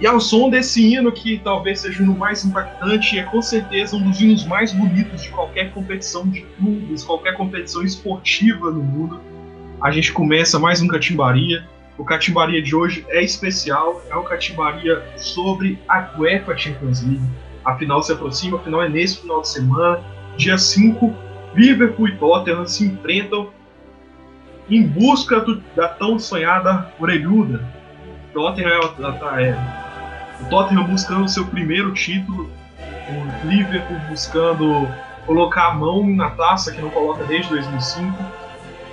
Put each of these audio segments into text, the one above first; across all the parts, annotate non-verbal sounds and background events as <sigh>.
E ao som desse hino, que talvez seja o mais impactante, é com certeza um dos hinos mais bonitos de qualquer competição de clubes, qualquer competição esportiva no mundo, a gente começa mais um Catimbaria. O Catimbaria de hoje é especial, é um Catimbaria sobre a UEFA Champions League. A final se aproxima, a final é nesse final de semana, dia 5, Liverpool e Tottenham se enfrentam em busca do, da tão sonhada orelhuda. Tottenham é, é, o Tottenham buscando seu primeiro título, o Liverpool buscando colocar a mão na taça que não coloca desde 2005.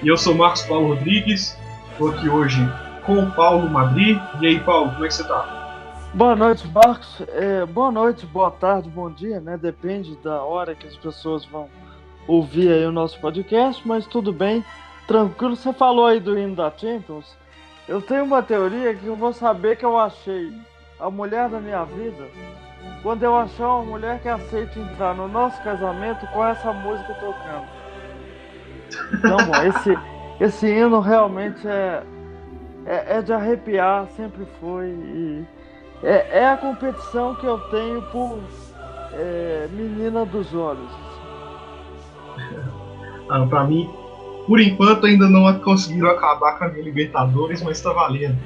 E eu sou Marcos Paulo Rodrigues, estou aqui hoje com o Paulo Madrid. E aí, Paulo, como é que você está? Boa noite, Marcos. É, boa noite, boa tarde, bom dia, né? Depende da hora que as pessoas vão ouvir aí o nosso podcast, mas tudo bem, tranquilo. Você falou aí do hino da Champions. Eu tenho uma teoria que eu vou saber que eu achei a mulher da minha vida quando eu achar uma mulher que aceite entrar no nosso casamento com essa música tocando. Então, bom, esse, esse hino realmente é, é, é de arrepiar, sempre foi. E é, é a competição que eu tenho por é, menina dos olhos. <laughs> Ah, para mim, por enquanto ainda não conseguiram acabar com a minha Libertadores, mas está valendo.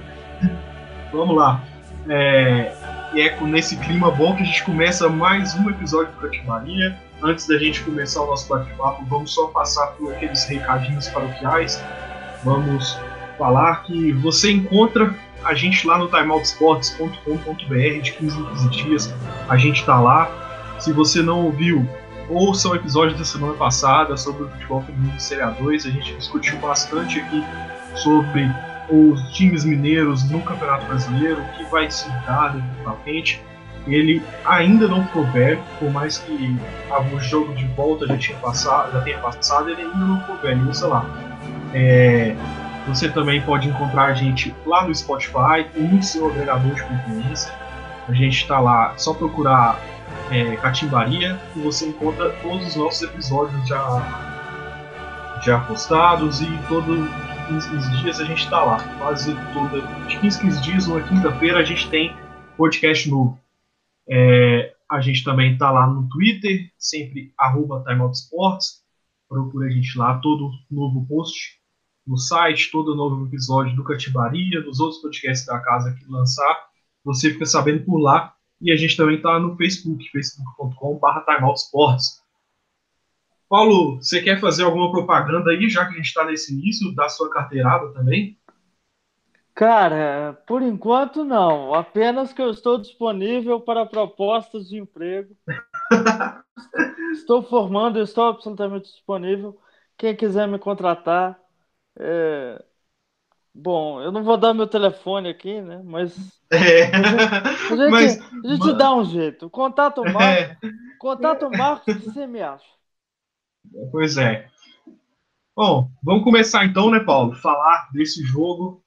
<laughs> Vamos lá. É, e é nesse clima bom que a gente começa mais um episódio do Cativaria. Antes da gente começar o nosso bate-papo, vamos só passar por aqueles recadinhos paroquiais. Vamos falar que você encontra a gente lá no timeoutsports.com.br de 15 em 15 dias. A gente está lá. Se você não ouviu, ouça o episódio da semana passada sobre o futebol feminino de Série A2. A gente discutiu bastante aqui sobre os times mineiros no Campeonato Brasileiro, o que vai se dar para frente. Ele ainda não velho, por mais que o jogo de volta já, tinha passado, já tenha passado, ele ainda não ficou velho, sei lá. É, você também pode encontrar a gente lá no Spotify no seu agregador de conferência. A gente está lá, só procurar é, Catimbaria e você encontra todos os nossos episódios já, já postados e todo 15, 15 dias a gente está lá. Quase toda, de 15, 15 dias, uma quinta-feira, a gente tem podcast novo. É, a gente também está lá no Twitter, sempre TimeOutSports. Procura a gente lá, todo novo post no site, todo novo episódio do Catibaria, dos outros podcasts da casa que lançar, você fica sabendo por lá. E a gente também está no Facebook, facebook.com.br timeoutsports. Paulo, você quer fazer alguma propaganda aí, já que a gente está nesse início, da sua carteirada também? Cara, por enquanto não. Apenas que eu estou disponível para propostas de emprego. <laughs> estou formando, estou absolutamente disponível. Quem quiser me contratar, é... Bom, eu não vou dar meu telefone aqui, né? Mas. É. A gente, Mas, a gente dá um jeito. Contato o Marcos. É. Contato o Marcos que você me acha. Pois é. Bom, vamos começar então, né, Paulo? Falar desse jogo,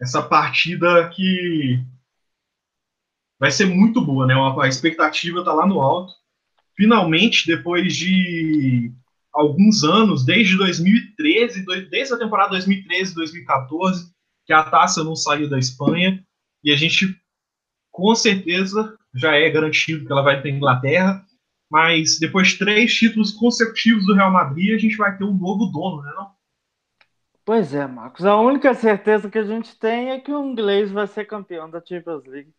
essa partida que vai ser muito boa, né? A expectativa tá lá no alto. Finalmente, depois de alguns anos, desde 2013, desde a temporada 2013, 2014, que a taça não saiu da Espanha, e a gente com certeza já é garantido que ela vai ter Inglaterra, mas depois de três títulos consecutivos do Real Madrid, a gente vai ter um novo dono, né não? Pois é, Marcos. A única certeza que a gente tem é que o inglês vai ser campeão da Champions League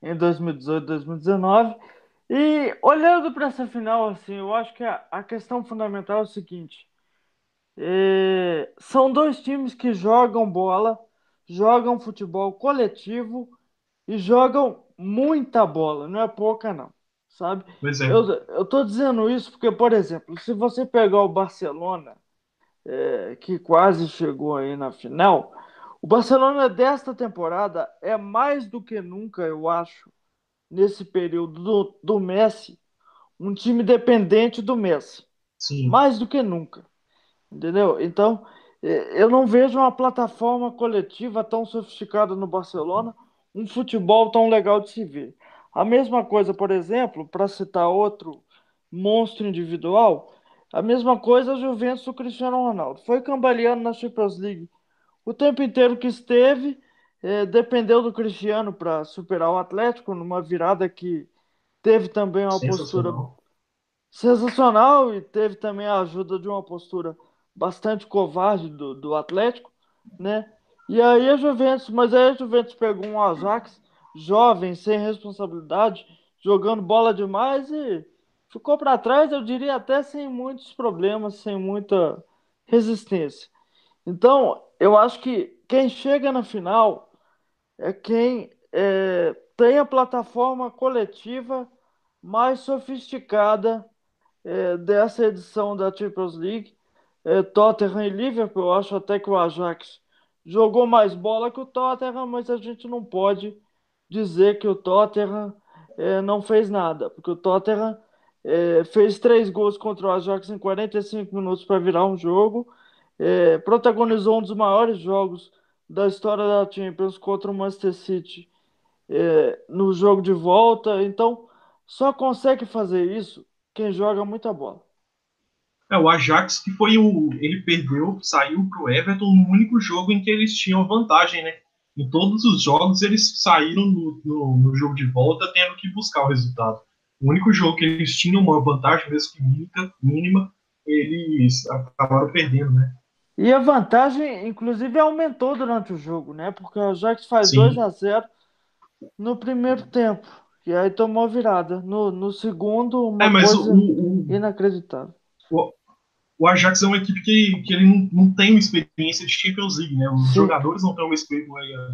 em 2018, 2019 e olhando para essa final, assim, eu acho que a, questão fundamental é o seguinte: é, são dois times que jogam bola, jogam futebol coletivo e jogam muita bola, não é pouca, não. Sabe? É. Eu, eu tô dizendo isso porque, por exemplo, se você pegar o Barcelona, é, que quase chegou aí na final, o Barcelona desta temporada é mais do que nunca, eu acho, nesse período do, do Messi, um time dependente do Messi. Sim. Mais do que nunca. Entendeu? Então, é, eu não vejo uma plataforma coletiva tão sofisticada no Barcelona, um futebol tão legal de se ver. A mesma coisa, por exemplo, para citar outro monstro individual, a mesma coisa a Juventus do Cristiano Ronaldo. Foi cambaleando na Champions League o tempo inteiro que esteve é, dependeu do Cristiano para superar o Atlético numa virada que teve também uma postura sensacional e teve também a ajuda de uma postura bastante covarde do, do Atlético, né? E aí a Juventus, mas aí a Juventus pegou um Ajax jovem, sem responsabilidade, jogando bola demais e ficou para trás, eu diria até sem muitos problemas, sem muita resistência. Então, eu acho que quem chega na final é quem é, tem a plataforma coletiva mais sofisticada é, dessa edição da Champions League. É, Tottenham e Liverpool, eu acho até que o Ajax jogou mais bola que o Tottenham, mas a gente não pode dizer que o Tottenham é, não fez nada, porque o Tottenham é, fez três gols contra o Ajax em 45 minutos para virar um jogo, é, protagonizou um dos maiores jogos da história da Champions contra o Manchester City é, no jogo de volta. Então, só consegue fazer isso quem joga muita bola. É, o Ajax que foi o. Ele perdeu, saiu pro Everton no único jogo em que eles tinham vantagem, né? Em todos os jogos eles saíram no, no, no jogo de volta tendo que buscar o resultado. O único jogo que eles tinham uma vantagem, mesmo que mínima, mínima eles acabaram perdendo, né? E a vantagem, inclusive, aumentou durante o jogo, né? Porque o Ajax faz 2 a 0 no primeiro tempo. E aí tomou virada. No, no segundo, uma é, coisa o, o, inacreditável. O, o, Ajax é uma equipe que, que ele não, não tem uma experiência de Champions League, né? Os Sim. jogadores não têm uma,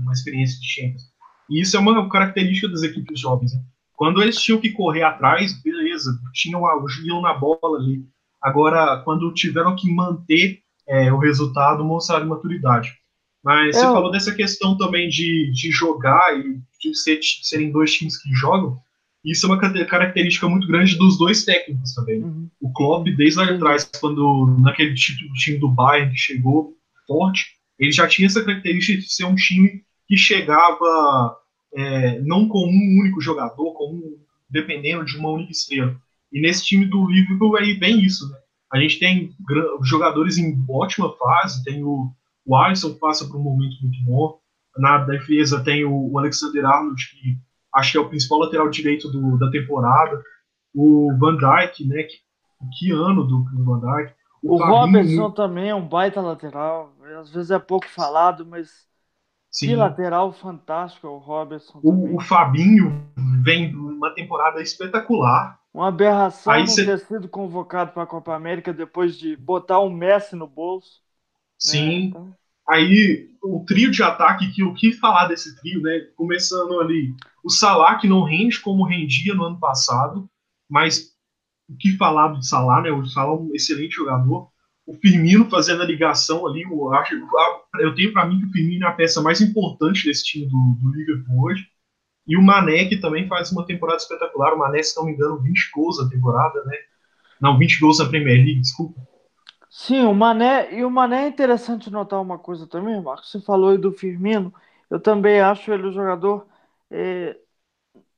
uma experiência de Champions. E isso é uma característica das equipes jovens. Né? Quando eles tinham que correr atrás, beleza, tinham, iam na bola ali. Agora, quando tiveram que manter é, o resultado, mostraram maturidade. Mas é, você falou dessa questão também de, de jogar e de, ser, de serem dois times que jogam. Isso é uma característica muito grande dos dois técnicos também. Uhum. O Klopp, desde lá atrás, quando naquele título, time do Bayern que chegou forte, ele já tinha essa característica de ser um time que chegava é, não com um único jogador, com um, dependendo de uma única estrela. E nesse time do Liverpool é bem isso, né? A gente tem jogadores em ótima fase, tem o, o Alisson que passa por um momento muito bom, na defesa tem o, o Alexander Arnold, que acho que é o principal lateral direito do, da temporada, o Van Dijk, né, que, que ano do, do Van Dijk. O, o Robertson também é um baita lateral, às vezes é pouco falado, mas Sim. Que lateral fantástico o Robertson. O, o, Fabinho vem uma temporada espetacular. Uma aberração Aí não cê... ter sido convocado para a Copa América depois de botar um Messi no bolso. Sim. Né? Então... Aí o trio de ataque, que o que falar desse trio, né? Começando ali, o Salah que não rende como rendia no ano passado, mas o que falar do Salah, né? O Salah é um excelente jogador o Firmino fazendo a ligação ali. Eu, acho, eu tenho para mim que o Firmino é a peça mais importante desse time do, do Liverpool hoje. E o Mané, que também faz uma temporada espetacular. O Mané, se não me engano, 20 gols na temporada, né? Não, 20 gols na Premier League, desculpa. Sim, o Mané. E o Mané é interessante notar uma coisa também, Marcos. Você falou aí do Firmino. Eu também acho ele o jogador. É,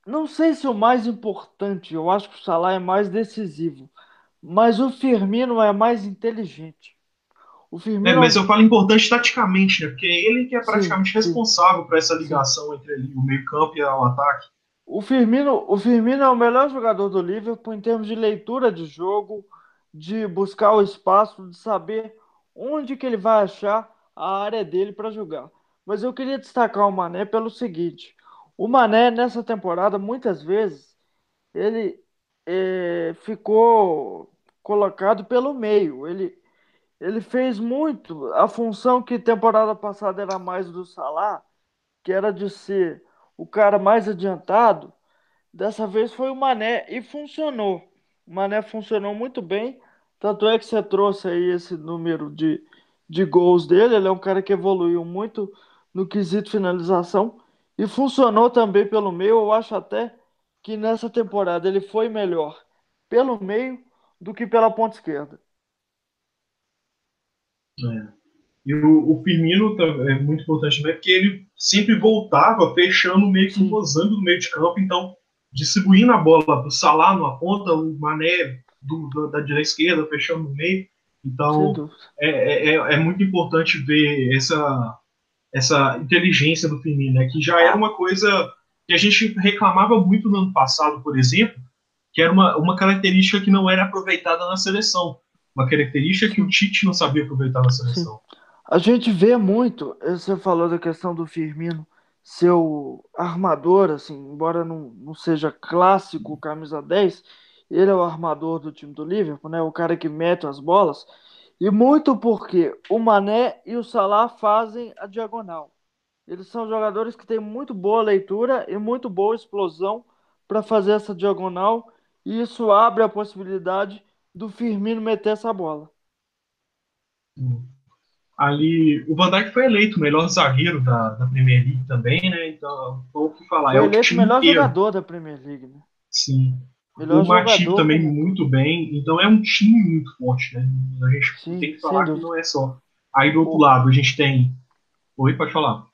não sei se o mais importante, eu acho que o Salah é mais decisivo. Mas o Firmino é mais inteligente. O Firmino... É, mas eu falo importante taticamente, né? Porque é ele que é praticamente sim, responsável por essa ligação sim. entre o meio-campo e o ataque. O Firmino, o Firmino é o melhor jogador do Liverpool em termos de leitura de jogo, de buscar o espaço, de saber onde que ele vai achar a área dele para jogar. Mas eu queria destacar o Mané pelo seguinte: o Mané nessa temporada muitas vezes ele é, ficou colocado pelo meio. Ele, ele fez muito a função que temporada passada era mais do Salah, que era de ser o cara mais adiantado. Dessa vez foi o Mané e funcionou. O Mané funcionou muito bem. Tanto é que você trouxe aí esse número de, de gols dele. Ele é um cara que evoluiu muito no quesito finalização e funcionou também pelo meio. Eu acho até que nessa temporada ele foi melhor pelo meio do que pela ponta esquerda. É. E o, o, Firmino é muito importante também, porque ele sempre voltava fechando meio que posando no meio de campo, então distribuindo a bola do Salah numa ponta, o Mané do, da direita esquerda fechando no meio. Então é, é, é, é, muito importante ver essa, essa inteligência do Firmino, né, que já era uma coisa que a gente reclamava muito no ano passado, por exemplo, que era uma, uma característica que não era aproveitada na seleção. Uma característica que o Tite não sabia aproveitar na seleção. Sim. A gente vê muito, você falou da questão do Firmino, seu armador, assim, embora não, não seja clássico camisa 10, ele é o armador do time do Liverpool, né? O cara que mete as bolas. E muito porque o Mané e o Salah fazem a diagonal. Eles são jogadores que têm muito boa leitura e muito boa explosão para fazer essa diagonal. E isso abre a possibilidade do Firmino meter essa bola. Ali, o Van Dijk foi eleito o melhor zagueiro da, da Premier League também, né? Então, o que falar. Foi é eleito o melhor inteiro. jogador da Premier League, né? Sim. Melhor o Matip também muito bem. Então é um time muito forte, né? A gente Sim, tem que falar que não é só. Aí do outro o... lado a gente tem. Oi, pode falar.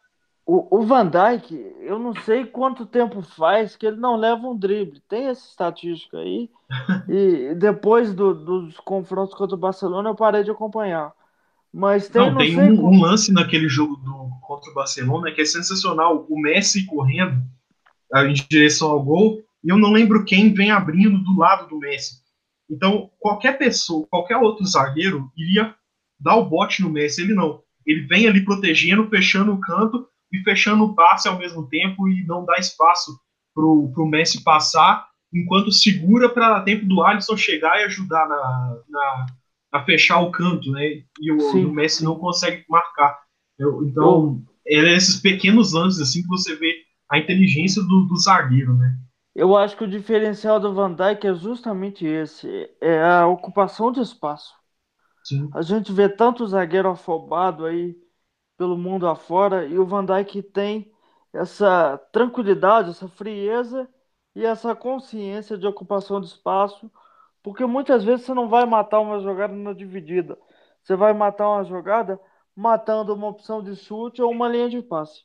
O, o Van Dijk, eu não sei quanto tempo faz que ele não leva um drible. Tem essa estatística aí. <laughs> e depois do, dos confrontos contra o Barcelona eu parei de acompanhar. Mas tem, não, não tem um, um, lance naquele jogo do, contra o Barcelona que é sensacional. O Messi correndo em direção ao gol e eu não lembro quem vem abrindo do lado do Messi. Então, qualquer pessoa, qualquer outro zagueiro iria dar o bote no Messi, ele não. Ele vem ali protegendo, fechando o canto e fechando o passe ao mesmo tempo e não dá espaço pro, pro Messi passar, enquanto segura para tempo do Alisson chegar e ajudar na, na, a fechar o canto, né? E o, o Messi não consegue marcar. Eu, então, é esses pequenos lances assim que você vê a inteligência do, do zagueiro, né? Eu acho que o diferencial do Van Dijk é justamente esse, é a ocupação de espaço. Sim. A gente vê tanto zagueiro afobado aí pelo mundo afora e o Van Dijk tem essa tranquilidade, essa frieza e essa consciência de ocupação de espaço, porque muitas vezes você não vai matar uma jogada na dividida, você vai matar uma jogada matando uma opção de chute ou uma linha de passe.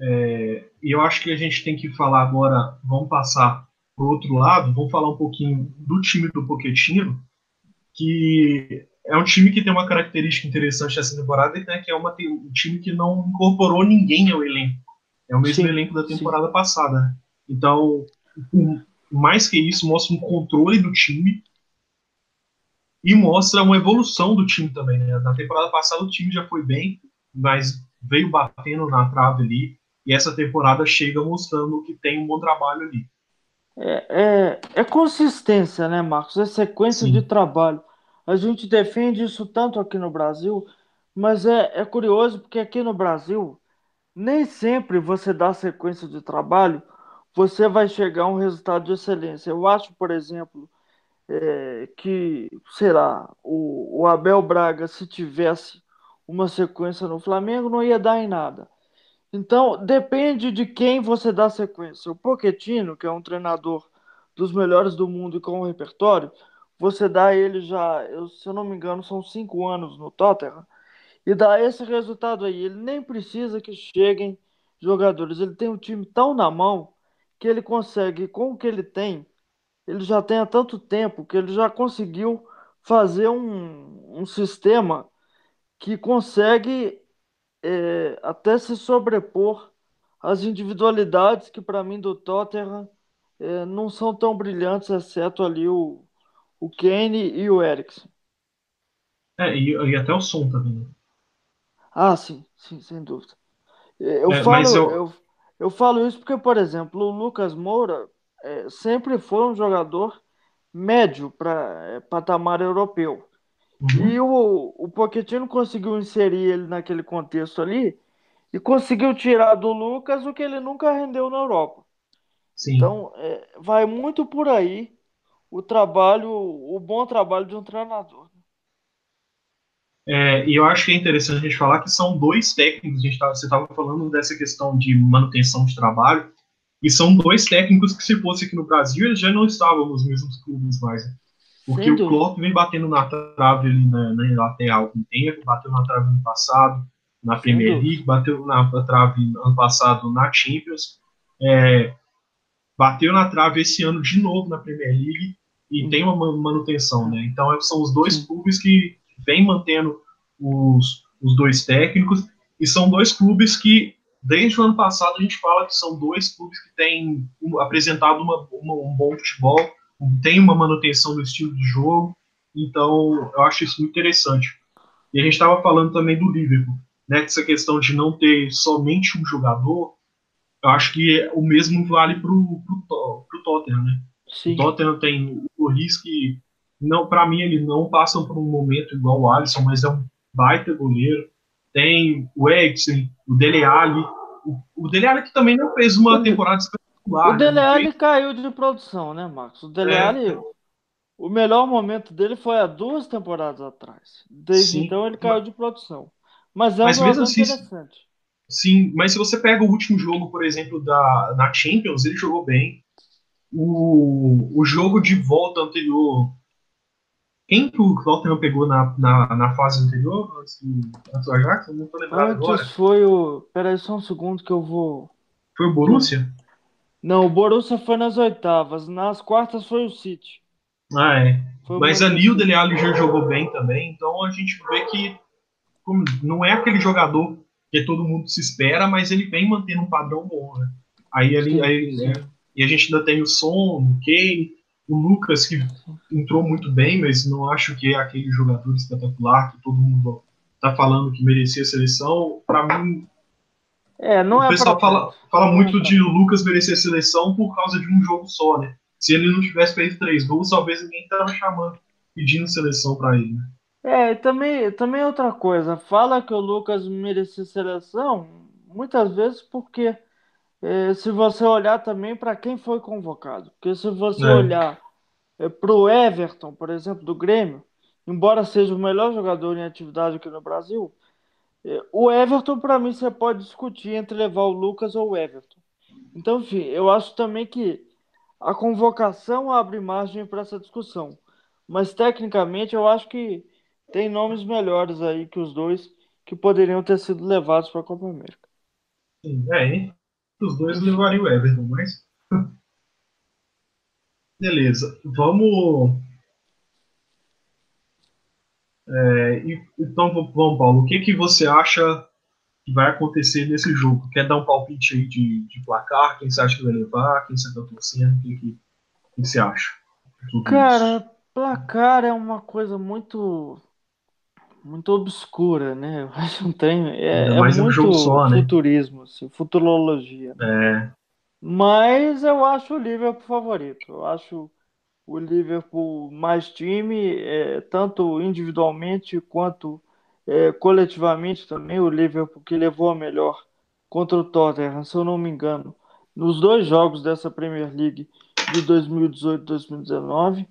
É, e eu acho que a gente tem que falar agora, vamos passar para o outro lado, vamos falar um pouquinho do time do Pochettino, que é um time que tem uma característica interessante essa temporada, né, que é uma, um time que não incorporou ninguém ao elenco. É o mesmo sim, elenco da temporada sim. passada. Né? Então, mais que isso, mostra um controle do time e mostra uma evolução do time também. Né? Na temporada passada o time já foi bem, mas veio batendo na trave ali. E essa temporada chega mostrando que tem um bom trabalho ali. É, é, é consistência, né, Marcos? É sequência Sim. de trabalho. A gente defende isso tanto aqui no Brasil, mas é, é curioso porque aqui no Brasil, nem sempre você dá sequência de trabalho, você vai chegar a um resultado de excelência. Eu acho, por exemplo, é, que, sei lá, o, o Abel Braga, se tivesse uma sequência no Flamengo, não ia dar em nada. Então, depende de quem você dá sequência. O Pochettino, que é um treinador dos melhores do mundo e com o repertório, você dá ele já, eu, se eu não me engano, são cinco anos no Tottenham, e dá esse resultado aí. Ele nem precisa que cheguem jogadores. Ele tem um time tão na mão que ele consegue, com o que ele tem, ele já tem há tanto tempo que ele já conseguiu fazer um, um sistema que consegue é, até se sobrepor às individualidades que, para mim, do Tottenham é, não são tão brilhantes, exceto ali o, o Kane e o Eriksen. É, e, e, até o som também. Né? Ah, sim, sim, sem dúvida. É, eu, é, falo, eu... eu... Eu, falo isso porque, por exemplo, o Lucas Moura é, sempre foi um jogador médio para é, patamar europeu. Uhum. E o, o Pochettino conseguiu inserir ele naquele contexto ali e conseguiu tirar do Lucas o que ele nunca rendeu na Europa. Sim. Então, é, vai muito por aí o trabalho, o bom trabalho de um treinador. É, e eu acho que é interessante a gente falar que são dois técnicos, a gente tava, você estava falando dessa questão de manutenção de trabalho, e são dois técnicos que, se fosse aqui no Brasil, eles já não estavam nos mesmos clubes mais. Porque o Klopp vem batendo na trave ali na, na Inglaterra há algum tempo, bateu na trave ano passado na Premier League, bateu na trave ano passado na Champions, é, bateu na trave esse ano de novo na Premier League e uhum. tem uma manutenção, né? Então são os dois clubes que vêm mantendo os, os dois técnicos E são dois clubes que, desde o ano passado, a gente fala que são dois clubes que têm apresentado uma, uma, um bom futebol, tem uma manutenção do estilo de jogo. Então, eu acho isso muito interessante. E a gente estava falando também do Liverpool, né? Essa questão de não ter somente um jogador, eu acho que o mesmo vale para o Tottenham, né? Sim. O Tottenham tem o Loris que, não, para mim, ele não passa por um momento igual o Alisson, mas é um baita goleiro. Tem o Edson, o Dele Alli. O, o Dele Alli que também não fez uma temporada espetacular. O né? Dele Alli caiu de produção, né, Marcos? O Dele é, Alli, o melhor momento dele foi há duas temporadas atrás. Desde sim, então ele caiu mas, de produção. Mas é um mas mesmo assim, interessante. Sim, mas se você pega o último jogo, por exemplo, da, na Champions, ele jogou bem. O, o jogo de volta anterior. Quem que o Tottenham pegou na, na, na fase anterior? Antes do Ajax? Eu não tô lembrado Antes agora. foi o. Peraí, só um segundo que eu vou. Foi o Borussia? Não, o Borussia foi nas oitavas. Nas quartas foi o City. Ah, é. Foi Mas ali o Dele Alli já jogou bem também. Então a gente vê que não é aquele jogador que todo mundo se espera, mas ele vem mantendo um padrão bom, né? Aí, ali, aí é, e a gente ainda tem o Son, o Kane, o Lucas, que entrou muito bem, mas não acho que é aquele jogador espetacular que todo mundo tá falando que merecia a seleção. Para mim, é, não o é pessoal fala, fala muito de o Lucas merecer a seleção por causa de um jogo só, né? Se ele não tivesse feito três gols, talvez ninguém tava chamando, pedindo seleção para ele. Né? É, também, também outra coisa, fala que o Lucas merecia seleção, muitas vezes porque é, se você olhar também para quem foi convocado, porque se você é. olhar é, para o Everton, por exemplo, do Grêmio, embora seja o melhor jogador em atividade aqui no Brasil, é, o Everton, para mim, você pode discutir entre levar o Lucas ou o Everton. Então, enfim, eu acho também que a convocação abre margem para essa discussão. Mas, tecnicamente, eu acho que tem nomes melhores aí que os dois que poderiam ter sido levados para a Copa América. Sim, é, os dois levariam o Everton, mas. <laughs> Beleza, vamos. É, então, vamos, Paulo, o que, que você acha que vai acontecer nesse jogo? Quer dar um palpite aí de, de placar? Quem você acha que vai levar? Quem você está torcendo? O que, que, que, você acha? Cara, isso? placar é uma coisa muito muito obscura, né? Não tem, é, é muito um jogo só, né? futurismo, assim, futurologia. É. Mas eu acho o Liverpool favorito. Eu acho o Liverpool mais time, é, tanto individualmente quanto é, coletivamente também. O Liverpool que levou a melhor contra o Tottenham, se eu não me engano, nos dois jogos dessa Premier League de 2018-2019.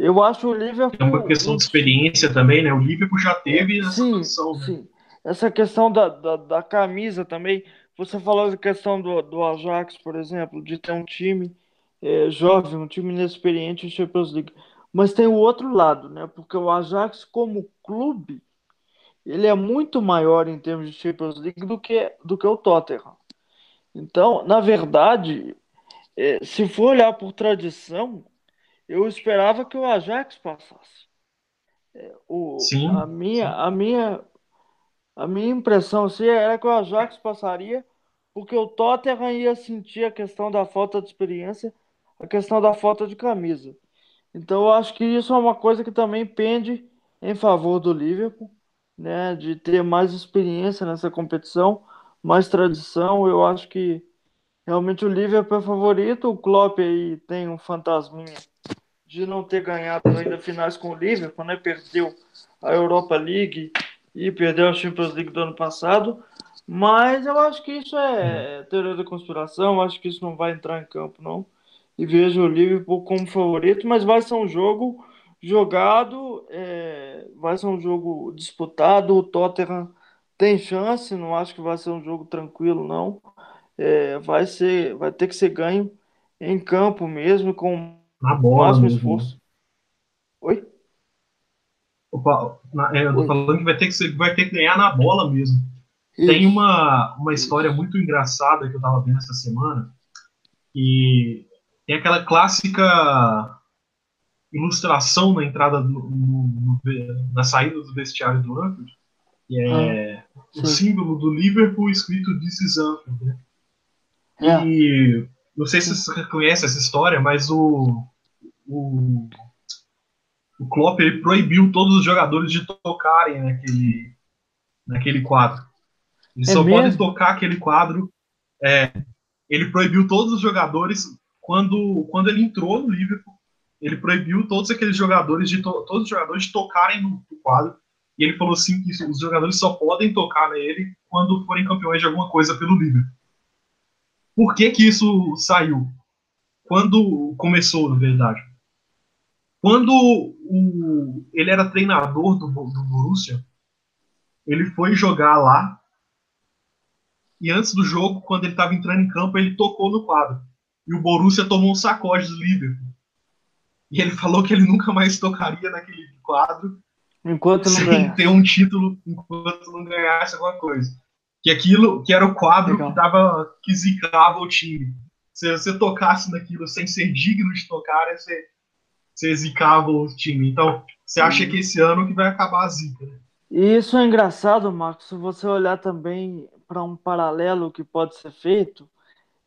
Eu acho o Liverpool. É uma questão de experiência também, né? O Liverpool já teve essa sim. Né? Sim. Essa questão da, da, da, camisa também. Você falou da questão do, do Ajax, por exemplo, de ter um time é, jovem, um time inexperiente em Champions League. Mas tem o outro lado, né? Porque o Ajax, como clube, ele é muito maior em termos de Champions League do que, do que o Tottenham. Então, na verdade, é, se for olhar por tradição, eu esperava que o Ajax passasse. É, o, Sim. A minha, a minha, a minha impressão assim, era que o Ajax passaria, porque o Tottenham ia sentir a questão da falta de experiência, a questão da falta de camisa. Então eu acho que isso é uma coisa que também pende em favor do Liverpool, né, de ter mais experiência nessa competição, mais tradição. Eu acho que realmente o Liverpool é favorito. O Klopp aí tem um fantasminha de não ter ganhado ainda finais com o Liverpool, né? Perdeu a Europa League e perdeu a Champions League do ano passado. Mas eu acho que isso é teoria da conspiração, acho que isso não vai entrar em campo, não. E vejo o Liverpool como favorito, mas vai ser um jogo jogado, é... vai ser um jogo disputado. O Tottenham tem chance, não acho que vai ser um jogo tranquilo, não. É... vai ser, vai ter que ser ganho em campo mesmo, com na bola. Máximo mesmo. Né? esforço. Oi? Opa, na, é, eu tô Oi. falando que vai ter que, vai ter que ganhar na bola mesmo. Isso. Tem uma, uma história muito engraçada que eu tava vendo essa semana. E tem aquela clássica ilustração na entrada no, no, no, na saída do vestiário do Anfield, que é ah, o símbolo do Liverpool escrito This is Anfield. Né? É. E não sei se você conhece essa história, mas o, o, o Klopp ele proibiu todos os jogadores de tocarem naquele, naquele quadro. Eles é só mesmo? podem tocar aquele quadro. É, ele proibiu todos os jogadores quando, quando ele entrou no Liverpool. Ele proibiu todos aqueles jogadores de to, todos os jogadores de tocarem no, no quadro. E ele falou assim que os jogadores só podem tocar nele quando forem campeões de alguma coisa pelo Liverpool. Por que que isso saiu? Quando começou, na verdade? Quando o, ele era treinador do, do Borussia, ele foi jogar lá e antes do jogo, quando ele estava entrando em campo, ele tocou no quadro. E o Borussia tomou um sacode do Liverpool. E ele falou que ele nunca mais tocaria naquele quadro enquanto não sem ganha. ter um título enquanto não ganhasse alguma coisa. Que aquilo que era o quadro Legal. que dava que zicava o time. Se você tocasse naquilo sem ser digno de tocar, você, você zicava o time. Então, você acha que esse ano que vai acabar a zica, né? E isso é engraçado, Marcos, se você olhar também para um paralelo que pode ser feito,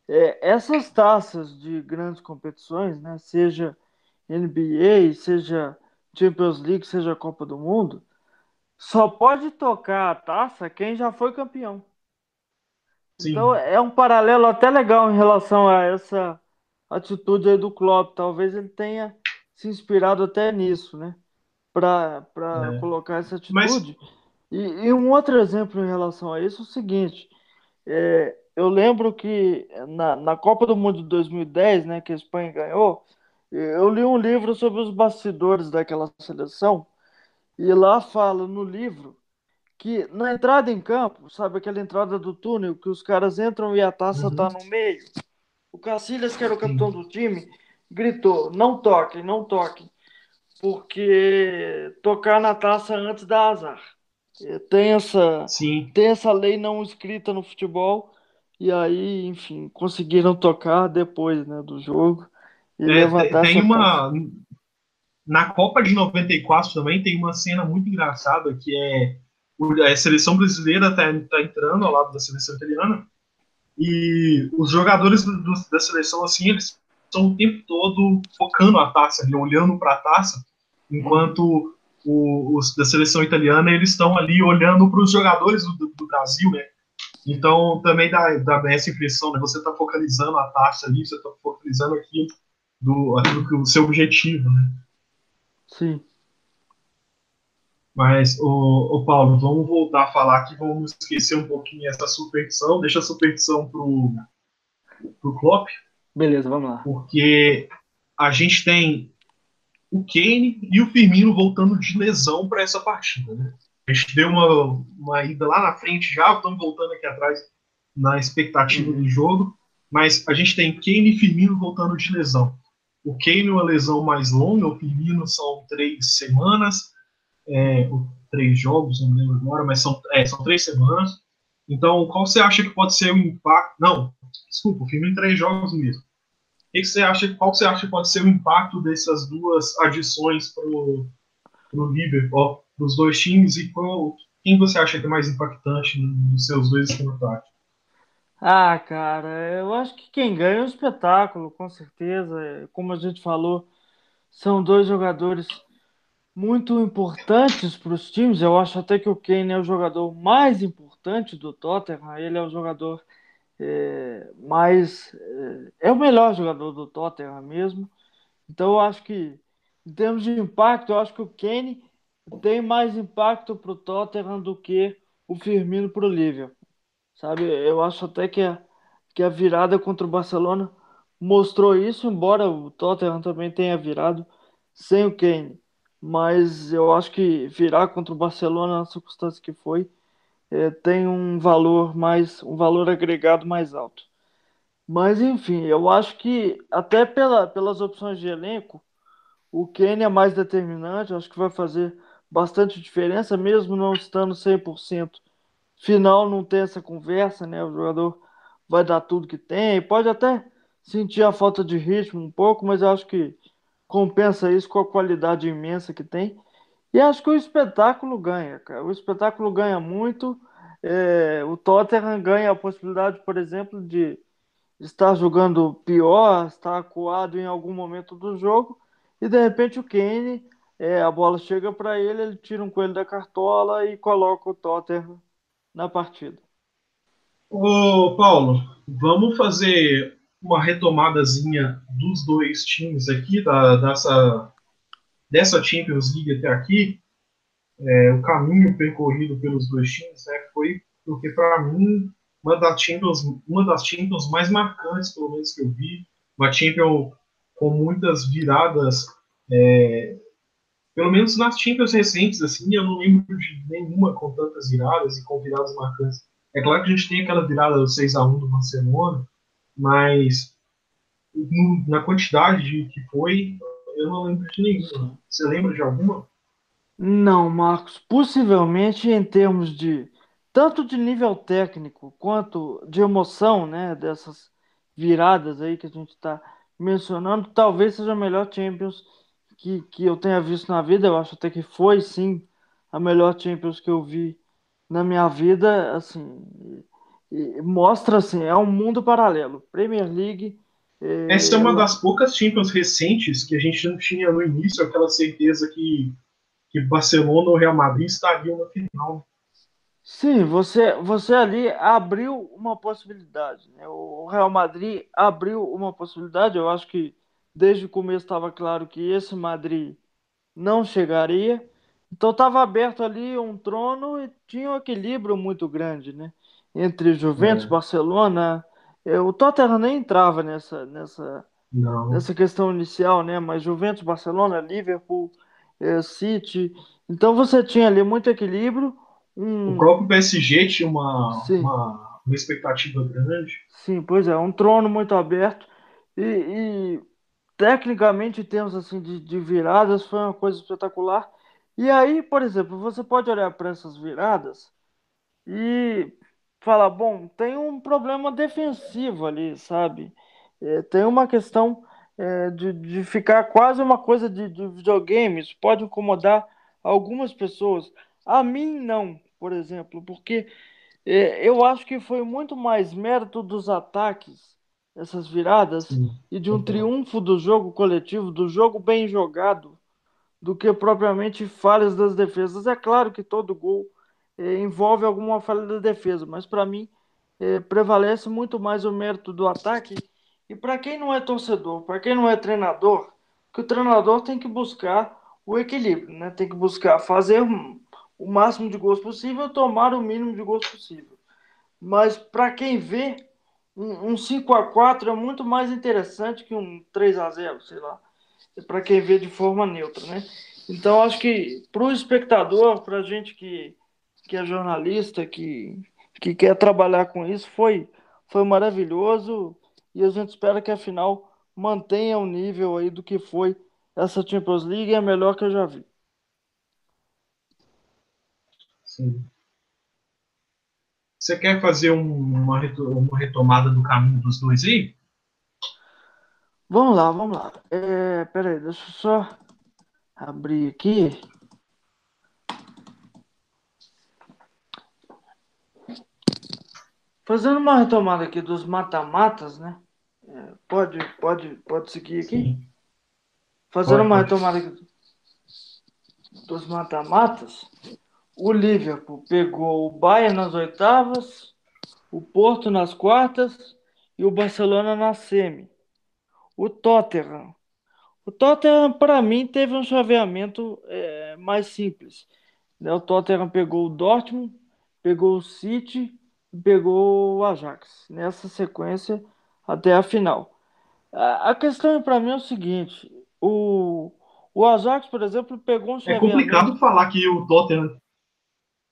é, essas taças de grandes competições, né, seja NBA, seja Champions League, seja Copa do Mundo, só pode tocar a taça quem já foi campeão. Sim. Então é um paralelo até legal em relação a essa atitude aí do Klopp. Talvez ele tenha se inspirado até nisso, né? Para é. colocar essa atitude. Mas... E, e, um outro exemplo em relação a isso é o seguinte: é, eu lembro que na, na Copa do Mundo de 2010, né, que a Espanha ganhou, eu li um livro sobre os bastidores daquela seleção, e lá fala no livro que na entrada em campo, sabe aquela entrada do túnel que os caras entram e a taça uhum. tá no meio? O Cacilhas, que era o capitão do time, gritou: não toquem, não toquem, porque tocar na taça antes dá azar. Tem essa, Sim. tem essa lei não escrita no futebol, e aí, enfim, conseguiram tocar depois né, do jogo. E é, levantar tem uma. Na Copa de 94 também tem uma cena muito engraçada que é a seleção brasileira está tá entrando ao lado da seleção italiana e os jogadores do, do, da seleção assim eles estão o tempo todo focando a taça, ali, olhando para a taça, enquanto o, os da seleção italiana eles estão ali olhando para os jogadores do, do, Brasil, né? Então também dá, dá essa impressão, né? Você está focalizando a taxa ali, você está focalizando aquilo do aquilo que o seu objetivo, né? Sim. Mas, o, Paulo, vamos voltar a falar aqui, vamos esquecer um pouquinho essa superstição, deixa a superstição pro, pro Klopp. Beleza, vamos lá. Porque a gente tem o Kane e o Firmino voltando de lesão para essa partida. Né? A gente deu uma, uma ida lá na frente já, estamos voltando aqui atrás na expectativa uhum. do jogo, mas a gente tem Kane e Firmino voltando de lesão. O Kane uma lesão mais longa, o Firmino são três semanas, é, três jogos, não lembro agora, mas são, é, são três semanas. Então, qual você acha que pode ser o impacto? Não, desculpa, o Firmino três jogos mesmo que, que você acha, qual você acha que pode ser o impacto dessas duas adições para o Liverpool, dos dois times, e qual, quem você acha que é mais impactante nos seus dois esquemas Ah, cara, eu acho que quem ganha é o espetáculo, com certeza. Como a gente falou, são dois jogadores muito importantes para os times. Eu acho até que o Kane é o jogador mais importante do Tottenham. Ele é o jogador é, mas é, é, o melhor jogador do Tottenham mesmo. Então eu acho que, em termos de impacto, eu acho que o Kane tem mais impacto para o Tottenham do que o Firmino para o Liverpool. Sabe, eu acho até que a, que a virada contra o Barcelona mostrou isso, embora o Tottenham também tenha virado sem o Kane. Mas eu acho que virar contra o Barcelona na circunstância que foi, é, tem um valor mais, um valor agregado mais alto. Mas enfim, eu acho que até pela, pelas opções de elenco, o Kenny é mais determinante, acho que vai fazer bastante diferença, mesmo não estando 100%. Final não tem essa conversa, né? O jogador vai dar tudo que tem, pode até sentir a falta de ritmo um pouco, mas eu acho que compensa isso com a qualidade imensa que tem. E acho que o espetáculo ganha, cara. O espetáculo ganha muito. É, o Tottenham ganha a possibilidade, por exemplo, de estar jogando pior, estar acuado em algum momento do jogo, e de repente o Kane, é, a bola chega para ele, ele tira um coelho da cartola e coloca o Tottenham na partida. Ô, Paulo, vamos fazer uma retomadazinha dos dois times aqui, da, dessa, dessa Champions League até aqui. É, o caminho percorrido pelos dois times né, foi porque, para mim, uma das, Champions, uma das Champions mais marcantes, pelo menos que eu vi. Uma Champions com muitas viradas, é, pelo menos nas Champions recentes, assim, eu não lembro de nenhuma com tantas viradas e com viradas marcantes. É claro que a gente tem aquela virada do 6 a 1 do Barcelona, mas no, na quantidade de que foi, eu não lembro de nenhuma. Você lembra de alguma? Não, Marcos. Possivelmente em termos de tanto de nível técnico quanto de emoção, né, dessas viradas aí que a gente está mencionando, talvez seja a melhor Champions que, que eu tenha visto na vida. Eu acho até que foi sim a melhor Champions que eu vi na minha vida, assim, mostra assim, é um mundo paralelo. Premier League. É, Essa é uma das poucas Champions recentes que a gente não tinha no início aquela certeza que que Barcelona ou Real Madrid estariam na final. Sim, você, você ali abriu uma possibilidade. Né? O Real Madrid abriu uma possibilidade. Eu acho que desde o começo estava claro que esse Madrid não chegaria. Então estava aberto ali um trono e tinha um equilíbrio muito grande, né? Entre Juventus, é. Barcelona. É, o Tottenham nem entrava nessa, nessa, não. nessa questão inicial, né? Mas Juventus, Barcelona, Liverpool, é, City. Então você tinha ali muito equilíbrio o próprio PSG tinha uma, uma, uma, expectativa grande. Sim, pois é, um trono muito aberto. E, e tecnicamente, em termos assim, de, de viradas, foi uma coisa espetacular. E aí, por exemplo, você pode olhar para essas viradas e falar: bom, tem um problema defensivo ali, sabe? É, tem uma questão é, de, de ficar quase uma coisa de, de videogame, isso pode incomodar algumas pessoas. A mim, não, por exemplo, porque é, eu acho que foi muito mais mérito dos ataques, essas viradas, Sim. e de um triunfo do jogo coletivo, do jogo bem jogado, do que propriamente falhas das defesas. É claro que todo gol é, envolve alguma falha da defesa, mas para mim é, prevalece muito mais o mérito do ataque. E para quem não é torcedor, para quem não é treinador, que o treinador tem que buscar o equilíbrio, né? Tem que buscar fazer o máximo de gols possível, tomar o mínimo de gols possível. Mas para quem vê, um, um 5 a 4 é muito mais interessante que um 3 a 0 sei lá. Para quem vê de forma neutra, né? Então acho que para o espectador, para a gente que, que é jornalista, que, que quer trabalhar com isso, foi, foi maravilhoso e a gente espera que a final mantenha o nível aí do que foi essa Champions League, é a melhor que eu já vi. Sim. Você quer fazer um, uma, uma retomada do caminho dos dois aí? Vamos lá, vamos lá. É, peraí, deixa eu só abrir aqui. Fazendo uma retomada aqui dos mata-matas, né? É, pode, pode, pode seguir aqui? Sim. Fazendo pode, uma pode. retomada aqui dos mata-matas. O Liverpool pegou o Bayern nas oitavas, o Porto nas quartas e o Barcelona na semi. O Tottenham. O Tottenham, para mim, teve um chaveamento é, mais simples. Né? O Tottenham pegou o Dortmund, pegou o City e pegou o Ajax. Nessa sequência até a final. A questão para mim é o seguinte: o, o Ajax, por exemplo, pegou um chaveamento. É complicado falar que o Tottenham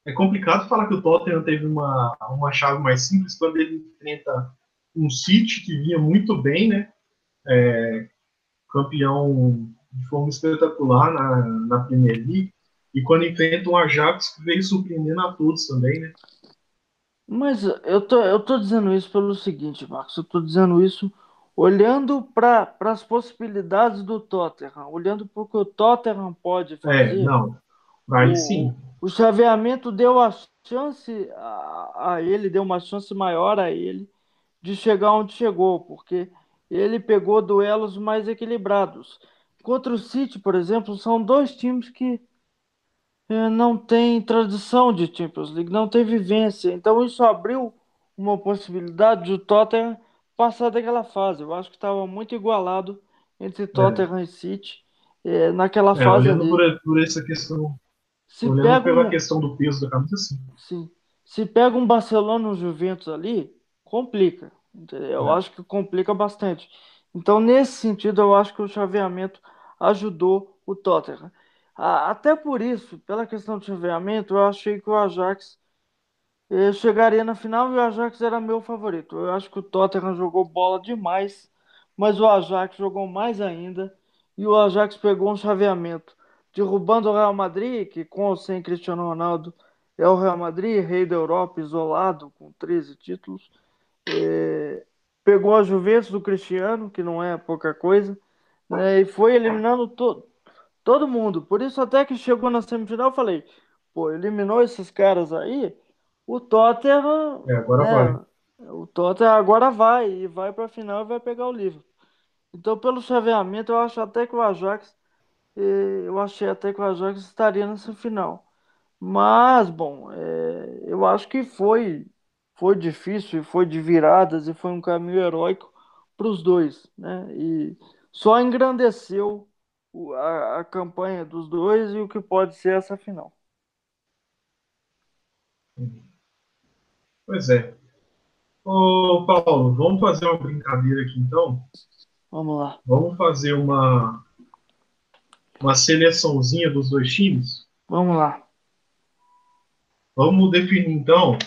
é complicado falar que o Tottenham teve uma, uma chave mais simples quando ele enfrenta um City que vinha muito bem, né? É, campeão de forma espetacular na, na Premier League. E quando enfrenta um Ajax que veio surpreendendo a todos também, né? Mas eu tô, eu tô dizendo isso pelo seguinte, Marcos. Eu tô dizendo isso olhando para as possibilidades do Tottenham, olhando para o que o Tottenham pode é, fazer. É, não. Aí sim. O chaveamento deu a chance a, a ele, deu uma chance maior a ele de chegar onde chegou, porque ele pegou duelos mais equilibrados. Contra o City, por exemplo, são dois times que é, não têm tradição de Champions League, não tem vivência. Então isso abriu uma possibilidade de o Tottenham passar daquela fase. Eu acho que estava muito igualado entre Tottenham é. e City é, naquela é, fase. Olhando por, por, essa questão, se olhando pega pela um, questão do peso da camisa, sim. sim. Se pega um Barcelona um Juventus ali, complica. Eu é. acho que complica bastante. Então, nesse sentido, eu acho que o chaveamento ajudou o Tottenham. Até por isso, pela questão do chaveamento, eu achei que o Ajax eh, chegaria na final e o Ajax era meu favorito. Eu acho que o Tottenham jogou bola demais, mas o Ajax jogou mais ainda e o Ajax pegou um chaveamento, derrubando o Real Madrid, que com ou sem Cristiano Ronaldo é o Real Madrid, rei da Europa, isolado, com 13 títulos. É, pegou a Juventus do Cristiano, que não é pouca coisa, né, e foi eliminando to todo mundo. Por isso, até que chegou na semifinal, eu falei: pô, eliminou esses caras aí, o Tottenham. É, agora né, vai. O Tottenham agora vai, e vai para a final e vai pegar o livro. Então, pelo chaveamento, eu acho até que o Ajax. Eu achei até que o Ajax estaria nessa final. Mas, bom, é, eu acho que foi foi difícil, foi de viradas e foi um caminho heróico para os dois, né? E só engrandeceu a, a campanha dos dois e o que pode ser essa final. Pois é. Ô, Paulo, vamos fazer uma brincadeira aqui então? Vamos lá. Vamos fazer uma uma seleçãozinha dos dois times? Vamos lá. Vamos definir então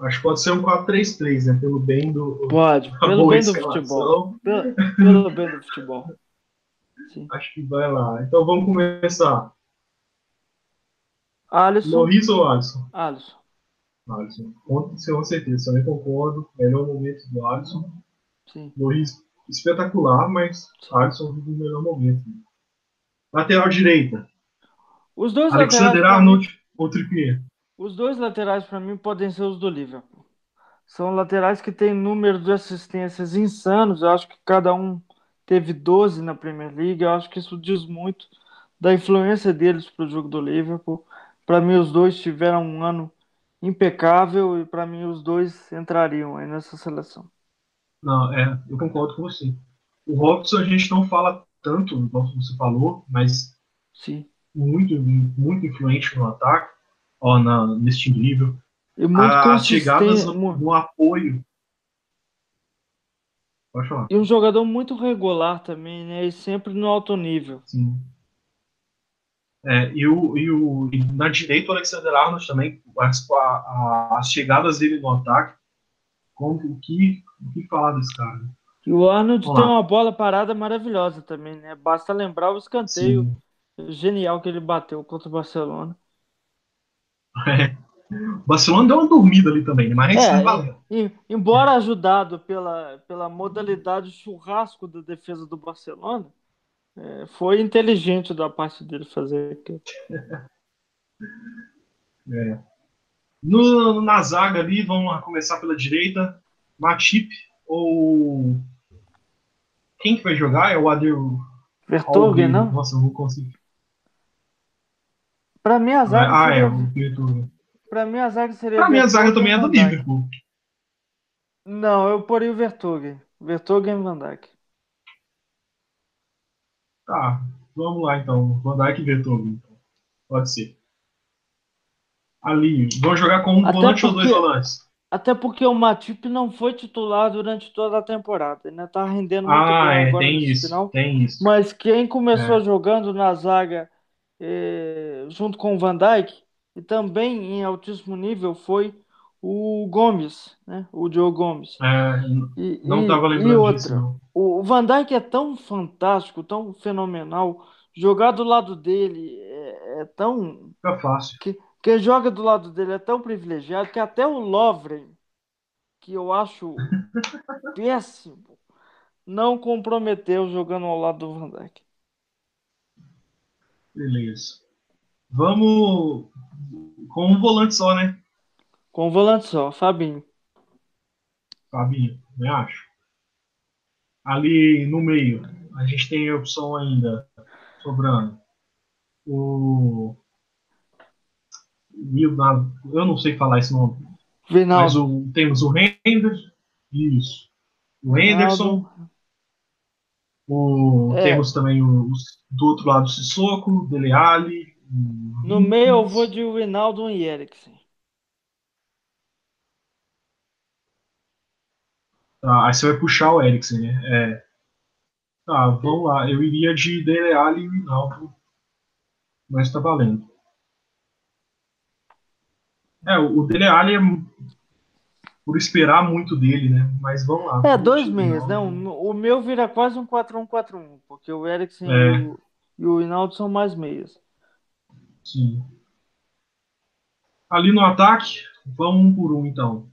Acho que pode ser um 4-3-3, né? Pelo bem do. Pode, <laughs> pelo bem do futebol. Pelo, pelo, bem do futebol. Sim. Acho que vai lá. Então vamos começar. Alisson. Loris ou Alisson? Alisson. Alisson. Com certeza, também concordo. Melhor momento do Alisson. Sim. Loris espetacular, mas Sim. Alisson vive o melhor momento. Lateral direita. Os dois Alexander Arnold ou Trippier? Os dois laterais, para mim, podem ser os do Liverpool. São laterais que têm número de assistências insanos. Eu acho que cada um teve 12 na Premier League. Eu acho que isso diz muito da influência deles para o jogo do Liverpool. Para mim, os dois tiveram um ano impecável e para mim os dois entrariam aí nessa seleção. Não, é, eu concordo com você. O Robson a gente não fala tanto, como você falou, mas Sim. muito, muito influente no ataque ó, na, neste nível. E muito As chegadas no, no, apoio. Pode falar. E um jogador muito regular também, né? E sempre no alto nível. Sim. É, e, o, e, o, e na direita o Alexander Arnold também, as, a, as chegadas dele no ataque, como, o, que, o que falar desse cara? E o Arnold Vamos tem uma bola parada maravilhosa também, né? Basta lembrar o escanteio Sim. genial que ele bateu contra o Barcelona. É. <laughs> O Barcelona deu uma dormida ali também, né? mas é, valeu. embora ajudado pela, pela modalidade churrasco da defesa do Barcelona, é, foi inteligente da parte dele fazer aquilo. <laughs> É. No, na zaga ali, vamos lá, começar pela direita. Matip ou. Quem que vai jogar? É o Ader. Vertogen, não? Nossa, eu não consigo. Pra mim, a zaga ah, seria... é, o Pietro. Pra mim, a zaga seria. Pra mim, a zaga também é do Liverpool. Não, eu poria o Vertogen. Vertogen e Van Dijk. Tá, vamos lá então. Van Dijk e Vertogen. Então. Pode ser. Ali, vão jogar com um Até volante porque... ou dois volantes? Até porque o Matip não foi titular durante toda a temporada, né? Tá rendendo muito ah, bem é, agora tem isso, final. Tem isso. Mas quem começou é. jogando na zaga eh, junto com o Van Dijk, e também em altíssimo nível foi o Gomes, né? o Joe Gomes. É, e, não estava lembrando e outra, disso. O Van Dijk é tão fantástico, tão fenomenal. Jogar do lado dele é, é tão. É fácil. Que, quem joga do lado dele é tão privilegiado que até o Lovren, que eu acho <laughs> péssimo, não comprometeu jogando ao lado do Van Dijk. Beleza. Vamos com um volante só, né? Com um volante só, Fabinho. Fabinho, me acho. Ali no meio, a gente tem a opção ainda sobrando. O. Eu não sei falar esse nome. Vinaldo. Mas o, temos o Henderson. Isso. O Henderson. O, é. Temos também o, do outro lado o Sissoko, Dele Alli. No meio eu vou de Rinaldo e Eriksen. Tá, aí você vai puxar o Eriksen, né? É. Tá, vamos lá. Eu iria de Dele Alli e Rinaldo. Mas tá valendo. É, o Dele Alli é por esperar muito dele, né? Mas vamos lá. É, dois meses, né? O, meu vira quase um 4-1-4-1, porque o Eriksen é. e, o, e o Hinaldo são mais meias. Sim. Ali no ataque, vamos um por um, então.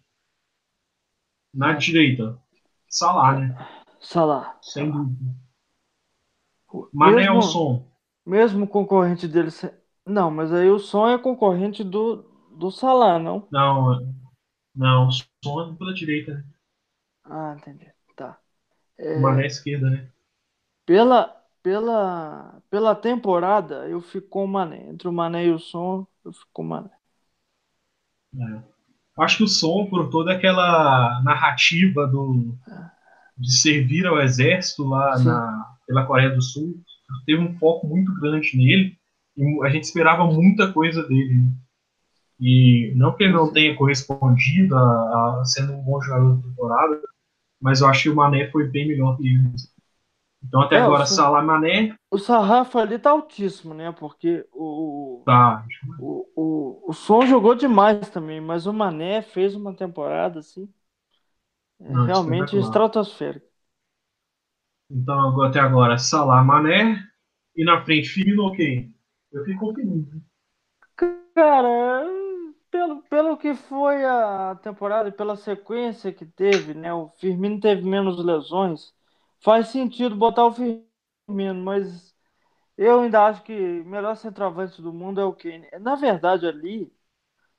Na é. direita, Salah, né? Salah. Sem dúvida. Mané mesmo, o som. Mesmo concorrente dele. Não, mas aí o som é concorrente do, do Salah, não? Não, não, o som é pela direita, né? Ah, entendi. Tá. É... O Mané é esquerda, né? Pela, pela, pela temporada, eu fico com o Mané. Entre o Mané e o som, eu fico com o Mané. É. Acho que o som, por toda aquela narrativa do, de servir ao exército lá na, pela Coreia do Sul, teve um foco muito grande nele. E a gente esperava muita coisa dele. Né? E não que ele não tenha correspondido a, a sendo um bom jogador da temporada, mas eu acho que o Mané foi bem melhor que ele. Então até é, agora, o Salah Mané. O sarrafo ali tá altíssimo, né? Porque o. Tá. O, o, o Som jogou demais também, mas o Mané fez uma temporada assim. É, não, realmente estratosférica. Então até agora, Salah Mané. E na frente, Firmino, ok. Eu fico com Firmino. Cara, pelo, pelo que foi a temporada e pela sequência que teve, né? O Firmino teve menos lesões. Faz sentido botar o Firmino, mas eu ainda acho que o melhor centroavante do mundo é o Kane. Na verdade, ali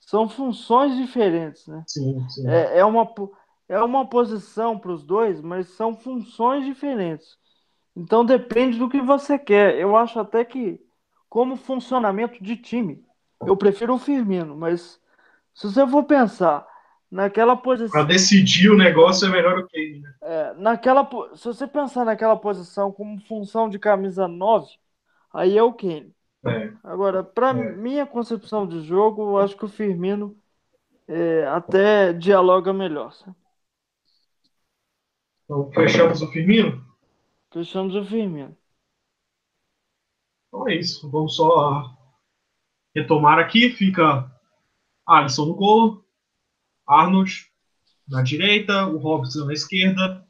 são funções diferentes, né? Sim, sim. É, é uma, é uma posição para os dois, mas são funções diferentes. Então depende do que você quer. Eu acho até que, como funcionamento de time, eu prefiro o Firmino, mas se você for pensar naquela posição. Para decidir o negócio é melhor o Kane, né? É, naquela, se você pensar naquela posição como função de camisa 9, aí é o Kane. É. Agora, para é. minha concepção de jogo, eu acho que o Firmino é, até dialoga melhor. Sabe? Então, fechamos o Firmino? Fechamos o Firmino. Então é isso. Vamos só retomar aqui. Fica Alisson no gol, Arnold na direita, o Robson na esquerda,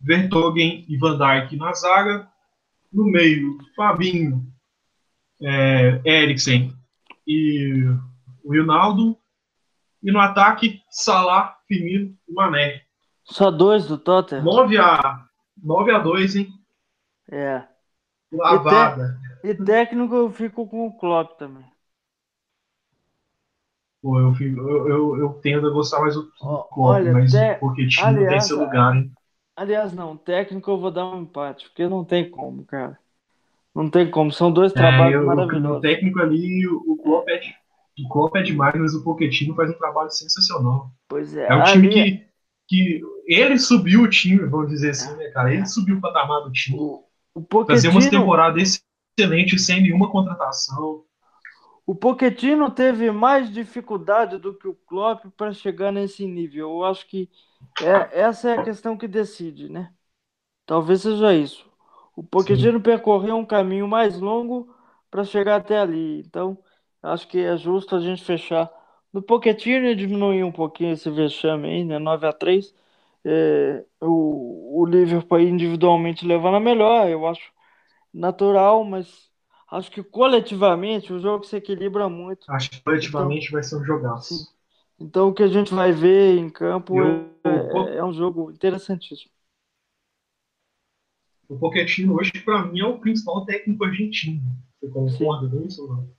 Vertogen e Van Dijk na zaga. No meio, Fabinho, é, Eriksen e o Ronaldo. E no ataque, Salah, Firmino e Mané. Só dois do Tottenham? 9 a, 9 a 2, hein? É. Lavada. E, te, e técnico eu fico com o Klopp também. Pô, eu, eu, eu, eu tendo a gostar mais do Klopp, mas te... o Pochettino tem seu lugar, hein? Aliás, não, técnico eu vou dar um empate, porque não tem como, cara. Não tem como, são dois é, trabalhos eu, maravilhosos. O técnico ali, o Klopp é, o Klopp é demais, mas o Pochettino faz um trabalho sensacional. Pois é. É um time ali... que, que ele subiu o time, vamos dizer assim, né, cara? Ele subiu o patamar do time. O, o Pochettino... Fazer uma temporada excelente sem nenhuma contratação. O Pochettino teve mais dificuldade do que o Klopp para chegar nesse nível. Eu acho que é, essa é a questão que decide, né? Talvez seja isso. O Pochettino Sim. percorreu um caminho mais longo para chegar até ali. Então, acho que é justo a gente fechar. No Pochettino diminuir um pouquinho esse vexame aí, né? 9 a 3 é, o, o Liverpool individualmente levando a melhor, eu acho natural, mas Acho que coletivamente o jogo se equilibra muito. Acho que coletivamente então, vai ser um jogaço. Sim. Então o que a gente vai ver em campo eu, é, é, um jogo interessantíssimo. O Pochettino hoje, para mim, é o principal técnico argentino. Você concorda com isso ou não?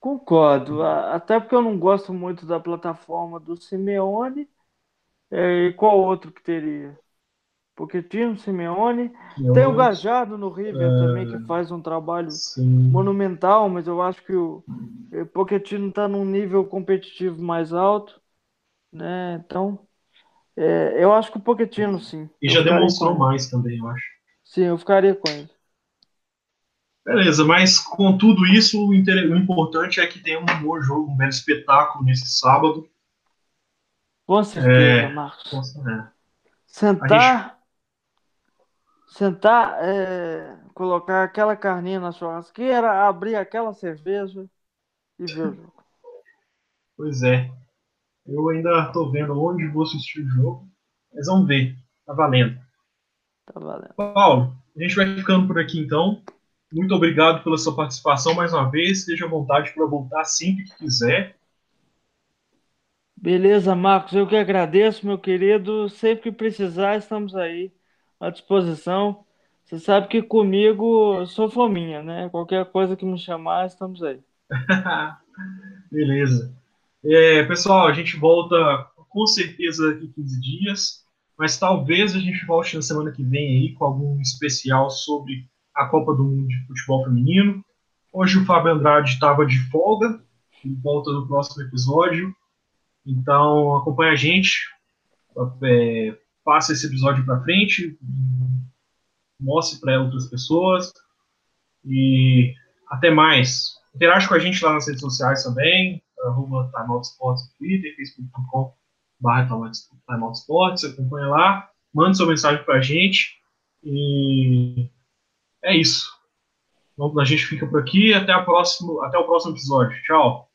Concordo, até porque eu não gosto muito da plataforma do Simeone. É, e qual outro que teria? Porque tinha o Simeone, tem o Gajado no River é... também, que faz um trabalho Sim. monumental, mas eu acho que o Pochettino está num nível competitivo mais alto, né? Então, é, eu acho que o Pochettino, sim. E já demonstrou mais também, eu acho. Sim, eu ficaria com ele. Beleza, mas com tudo isso, o, importante é que tem um bom jogo, um belo espetáculo nesse sábado. Com certeza, é, Marcos. É. Sentar. Sentar, é, colocar aquela carninha na churrasqueira, abrir aquela cerveja e ver o jogo. Pois é. Eu ainda estou vendo onde vou assistir o jogo, mas vamos ver. Tá valendo. Tá valendo. Paulo, a gente vai ficando por aqui então. Muito obrigado pela sua participação mais uma vez. Esteja à vontade para voltar sempre que quiser. Beleza, Marcos. Eu que agradeço, meu querido. Sempre que precisar, estamos aí à disposição. Você sabe que comigo sou fominha, né? Qualquer coisa que me chamar, estamos aí. <laughs> Beleza. É, pessoal, a gente volta com certeza daqui 15 dias, mas talvez a gente volte na semana que vem aí com algum especial sobre a Copa do Mundo de Futebol Feminino. Hoje o Fábio Andrade estava de folga, em volta do próximo episódio. Então acompanha a gente, é, passa esse episódio para frente, mostre para outras pessoas e até mais. Interage com a gente lá nas redes sociais também, arroba Timeout Sports no Twitter, facebook.com barra Timeout Sports, acompanha lá, manda sua mensagem para a gente e é isso. Então, a gente fica por aqui. Até, a próximo, até o próximo episódio. Tchau.